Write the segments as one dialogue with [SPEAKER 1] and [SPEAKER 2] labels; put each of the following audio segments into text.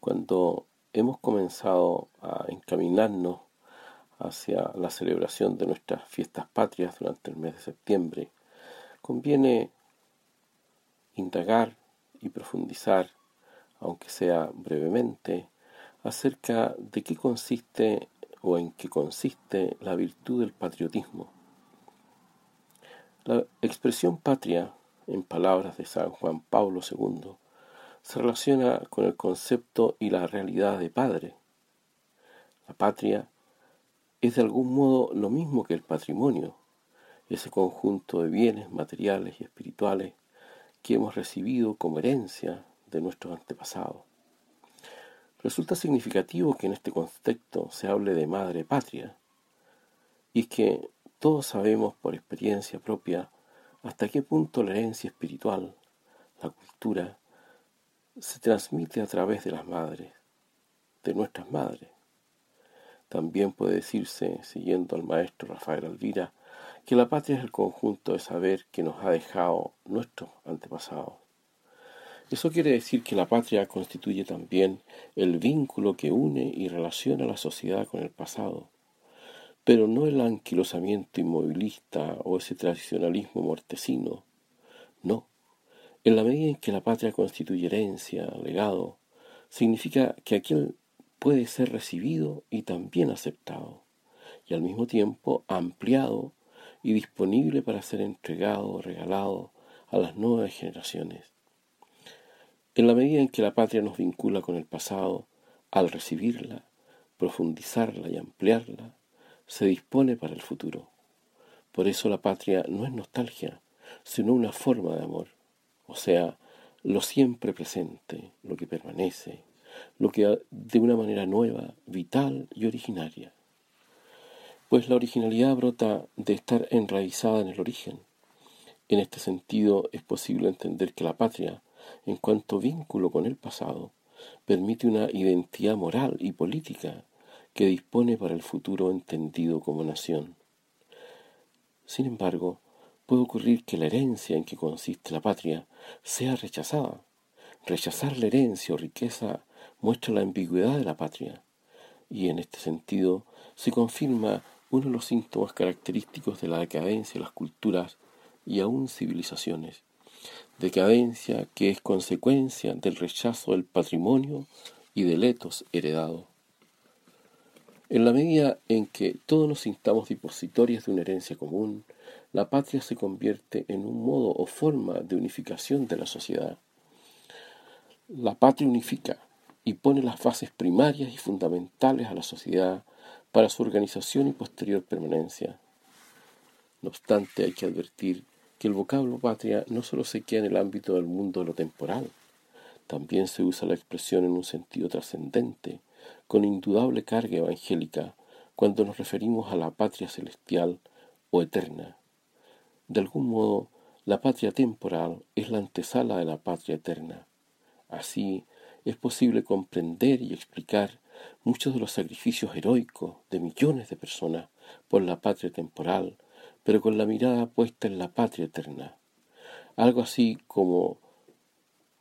[SPEAKER 1] Cuando hemos comenzado a encaminarnos hacia la celebración de nuestras fiestas patrias durante el mes de septiembre, conviene indagar y profundizar, aunque sea brevemente, acerca de qué consiste o en qué consiste la virtud del patriotismo. La expresión patria, en palabras de San Juan Pablo II, se relaciona con el concepto y la realidad de padre. La patria es de algún modo lo mismo que el patrimonio, ese conjunto de bienes materiales y espirituales que hemos recibido como herencia de nuestros antepasados. Resulta significativo que en este contexto se hable de madre patria, y es que todos sabemos por experiencia propia hasta qué punto la herencia espiritual, la cultura, se transmite a través de las madres, de nuestras madres. También puede decirse, siguiendo al maestro Rafael Alvira, que la patria es el conjunto de saber que nos ha dejado nuestros antepasados. Eso quiere decir que la patria constituye también el vínculo que une y relaciona a la sociedad con el pasado, pero no el anquilosamiento inmovilista o ese tradicionalismo mortecino, no. En la medida en que la patria constituye herencia, legado, significa que aquel puede ser recibido y también aceptado, y al mismo tiempo ampliado y disponible para ser entregado regalado a las nuevas generaciones. En la medida en que la patria nos vincula con el pasado, al recibirla, profundizarla y ampliarla, se dispone para el futuro. Por eso la patria no es nostalgia, sino una forma de amor, o sea, lo siempre presente, lo que permanece, lo que de una manera nueva, vital y originaria. Pues la originalidad brota de estar enraizada en el origen. En este sentido es posible entender que la patria, en cuanto vínculo con el pasado, permite una identidad moral y política que dispone para el futuro entendido como nación. Sin embargo, puede ocurrir que la herencia en que consiste la patria sea rechazada. Rechazar la herencia o riqueza muestra la ambigüedad de la patria, y en este sentido se confirma uno de los síntomas característicos de la decadencia de las culturas y aún civilizaciones. Decadencia que es consecuencia del rechazo del patrimonio y del etos heredado. En la medida en que todos nos sintamos depositorios de una herencia común, la patria se convierte en un modo o forma de unificación de la sociedad. La patria unifica y pone las bases primarias y fundamentales a la sociedad para su organización y posterior permanencia. No obstante, hay que advertir que el vocablo patria no solo se queda en el ámbito del mundo de lo temporal, también se usa la expresión en un sentido trascendente, con indudable carga evangélica, cuando nos referimos a la patria celestial o eterna. De algún modo, la patria temporal es la antesala de la patria eterna. Así, es posible comprender y explicar muchos de los sacrificios heroicos de millones de personas por la patria temporal, pero con la mirada puesta en la patria eterna. Algo así como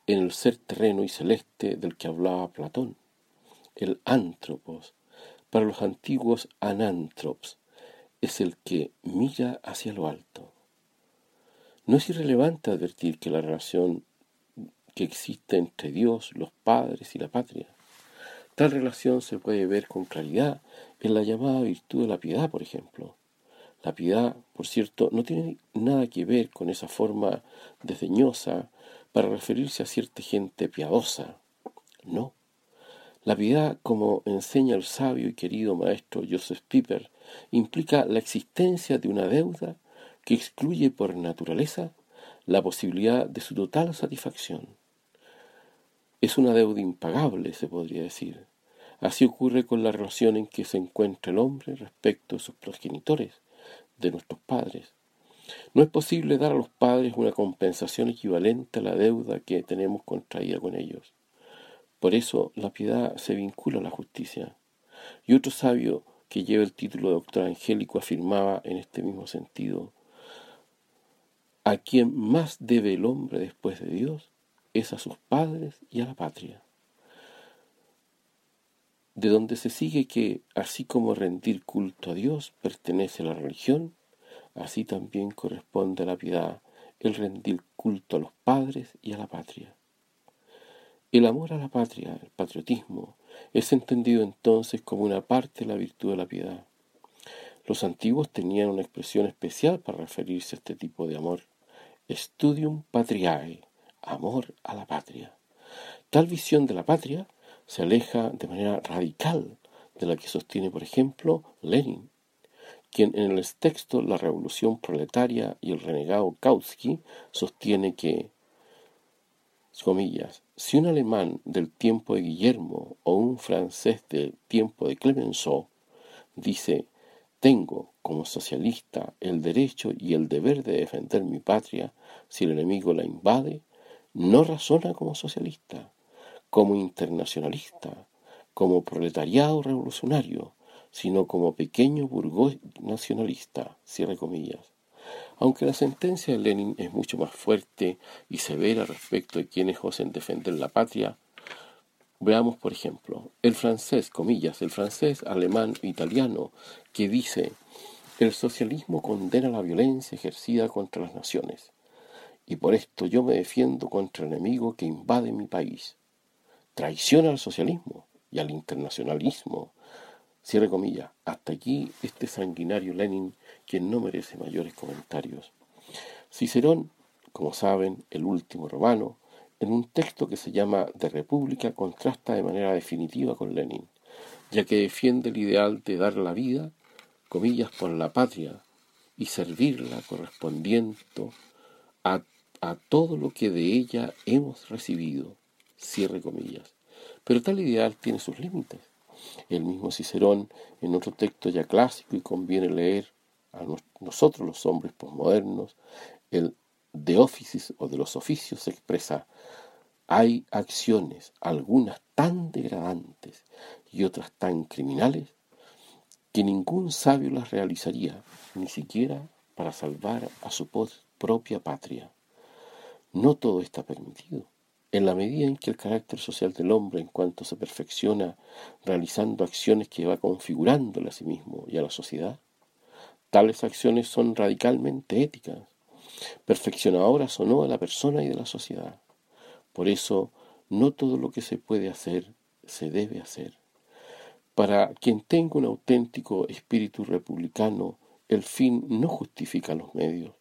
[SPEAKER 1] en el ser terreno y celeste del que hablaba Platón el antropos, para los antiguos anántrops, es el que mira hacia lo alto. No es irrelevante advertir que la relación que existe entre Dios, los padres y la patria, tal relación se puede ver con claridad en la llamada virtud de la piedad, por ejemplo. La piedad, por cierto, no tiene nada que ver con esa forma desdeñosa para referirse a cierta gente piadosa. No. La piedad, como enseña el sabio y querido maestro Joseph Piper, implica la existencia de una deuda que excluye por naturaleza la posibilidad de su total satisfacción. Es una deuda impagable, se podría decir. Así ocurre con la relación en que se encuentra el hombre respecto a sus progenitores, de nuestros padres. No es posible dar a los padres una compensación equivalente a la deuda que tenemos contraída con ellos. Por eso la piedad se vincula a la justicia. Y otro sabio que lleva el título de doctor angélico afirmaba en este mismo sentido, a quien más debe el hombre después de Dios es a sus padres y a la patria. de donde se sigue que, así como rendir culto a Dios pertenece a la religión, así también corresponde a la piedad el rendir culto a los padres y a la patria. El amor a la patria, el patriotismo, es entendido entonces como una parte de la virtud de la piedad. Los antiguos tenían una expresión especial para referirse a este tipo de amor, studium patriae, amor a la patria. Tal visión de la patria se aleja de manera radical de la que sostiene, por ejemplo, Lenin, quien en el texto La Revolución Proletaria y el renegado Kautsky sostiene que, comillas, si un alemán del tiempo de Guillermo o un francés del tiempo de Clemenceau dice tengo, como socialista, el derecho y el deber de defender mi patria si el enemigo la invade, no razona como socialista, como internacionalista, como proletariado revolucionario, sino como pequeño burgués nacionalista, cierre comillas. Aunque la sentencia de Lenin es mucho más fuerte y severa respecto de quienes osen defender la patria, veamos por ejemplo el francés, comillas, el francés, alemán, italiano, que dice el socialismo condena la violencia ejercida contra las naciones, y por esto yo me defiendo contra el enemigo que invade mi país. Traiciona al socialismo y al internacionalismo. Cierre comillas. Hasta aquí este sanguinario Lenin, quien no merece mayores comentarios. Cicerón, como saben, el último romano, en un texto que se llama De República, contrasta de manera definitiva con Lenin, ya que defiende el ideal de dar la vida, comillas, por la patria y servirla correspondiendo a, a todo lo que de ella hemos recibido, cierre comillas. Pero tal ideal tiene sus límites. El mismo Cicerón, en otro texto ya clásico y conviene leer a nosotros los hombres posmodernos, el de oficis o de los oficios se expresa hay acciones, algunas tan degradantes y otras tan criminales, que ningún sabio las realizaría, ni siquiera para salvar a su propia patria. No todo está permitido. En la medida en que el carácter social del hombre en cuanto se perfecciona realizando acciones que va configurándole a sí mismo y a la sociedad, tales acciones son radicalmente éticas, perfeccionadoras o no de la persona y de la sociedad. Por eso, no todo lo que se puede hacer se debe hacer. Para quien tenga un auténtico espíritu republicano, el fin no justifica los medios,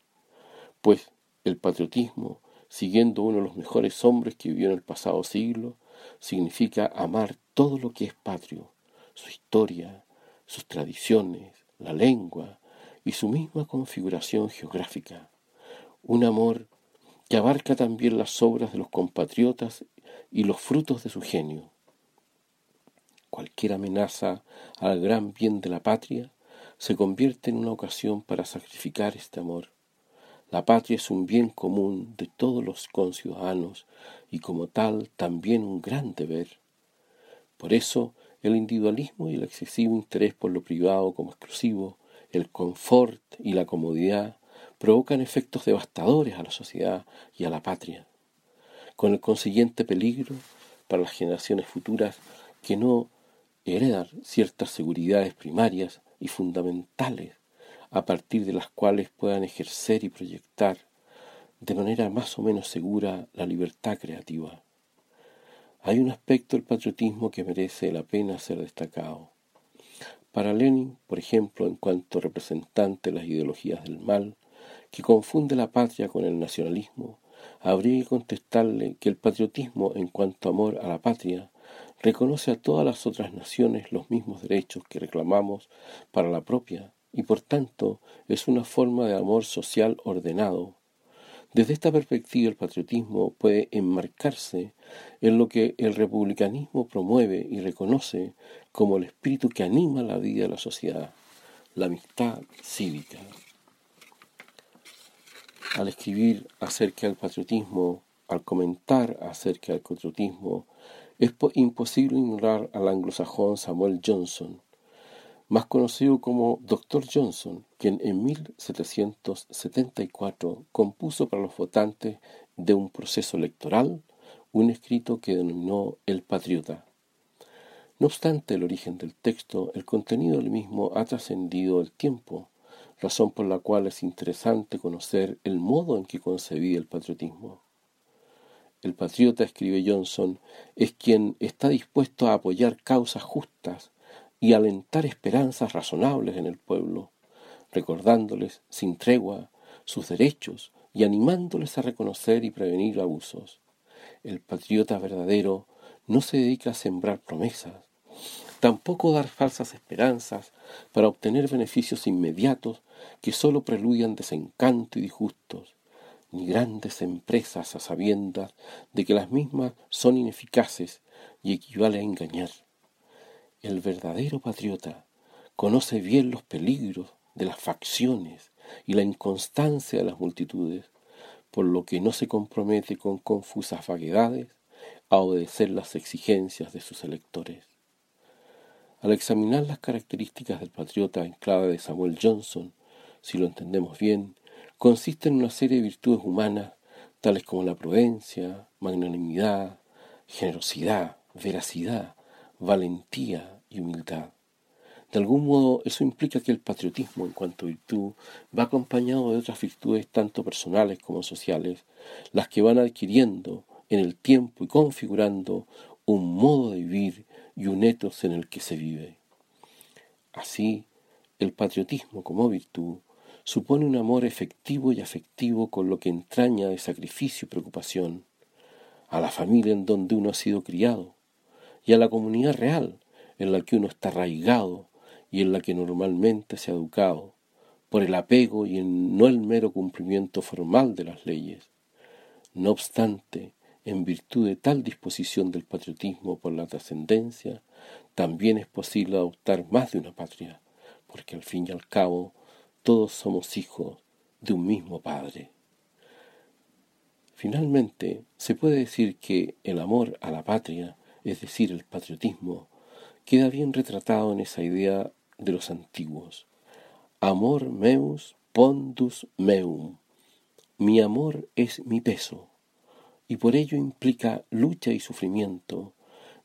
[SPEAKER 1] pues el patriotismo siguiendo uno de los mejores hombres que vivió en el pasado siglo, significa amar todo lo que es patrio, su historia, sus tradiciones, la lengua y su misma configuración geográfica. Un amor que abarca también las obras de los compatriotas y los frutos de su genio. Cualquier amenaza al gran bien de la patria se convierte en una ocasión para sacrificar este amor la patria es un bien común de todos los conciudadanos y como tal también un gran deber. Por eso el individualismo y el excesivo interés por lo privado como exclusivo, el confort y la comodidad provocan efectos devastadores a la sociedad y a la patria, con el consiguiente peligro para las generaciones futuras que no heredan ciertas seguridades primarias y fundamentales a partir de las cuales puedan ejercer y proyectar de manera más o menos segura la libertad creativa. Hay un aspecto del patriotismo que merece la pena ser destacado. Para Lenin, por ejemplo, en cuanto representante de las ideologías del mal, que confunde la patria con el nacionalismo, habría que contestarle que el patriotismo en cuanto amor a la patria reconoce a todas las otras naciones los mismos derechos que reclamamos para la propia y por tanto es una forma de amor social ordenado. Desde esta perspectiva el patriotismo puede enmarcarse en lo que el republicanismo promueve y reconoce como el espíritu que anima la vida de la sociedad, la amistad cívica. Al escribir acerca del patriotismo, al comentar acerca del patriotismo, es imposible ignorar al anglosajón Samuel Johnson, más conocido como Dr. Johnson, quien en 1774 compuso para los votantes de un proceso electoral un escrito que denominó El Patriota. No obstante el origen del texto, el contenido del mismo ha trascendido el tiempo, razón por la cual es interesante conocer el modo en que concebí el patriotismo. El patriota, escribe Johnson, es quien está dispuesto a apoyar causas justas y alentar esperanzas razonables en el pueblo, recordándoles sin tregua sus derechos y animándoles a reconocer y prevenir abusos. El patriota verdadero no se dedica a sembrar promesas, tampoco dar falsas esperanzas para obtener beneficios inmediatos que sólo preludian desencanto y disgustos, ni grandes empresas a sabiendas de que las mismas son ineficaces y equivale a engañar. El verdadero patriota conoce bien los peligros de las facciones y la inconstancia de las multitudes, por lo que no se compromete con confusas vaguedades a obedecer las exigencias de sus electores. Al examinar las características del patriota en clave de Samuel Johnson, si lo entendemos bien, consiste en una serie de virtudes humanas tales como la prudencia, magnanimidad, generosidad, veracidad, valentía y humildad. De algún modo eso implica que el patriotismo en cuanto a virtud va acompañado de otras virtudes tanto personales como sociales, las que van adquiriendo en el tiempo y configurando un modo de vivir y un etos en el que se vive. Así, el patriotismo como virtud supone un amor efectivo y afectivo con lo que entraña de sacrificio y preocupación, a la familia en donde uno ha sido criado, y a la comunidad real en la que uno está arraigado y en la que normalmente se ha educado, por el apego y no el mero cumplimiento formal de las leyes. No obstante, en virtud de tal disposición del patriotismo por la trascendencia, también es posible adoptar más de una patria, porque al fin y al cabo todos somos hijos de un mismo Padre. Finalmente, se puede decir que el amor a la patria, es decir, el patriotismo, queda bien retratado en esa idea de los antiguos. Amor meus pondus meum. Mi amor es mi peso, y por ello implica lucha y sufrimiento,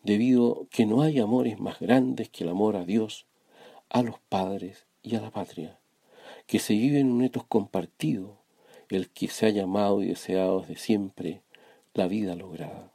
[SPEAKER 1] debido que no hay amores más grandes que el amor a Dios, a los padres y a la patria que se vive en un etos compartido, el que se ha llamado y deseado desde siempre la vida lograda.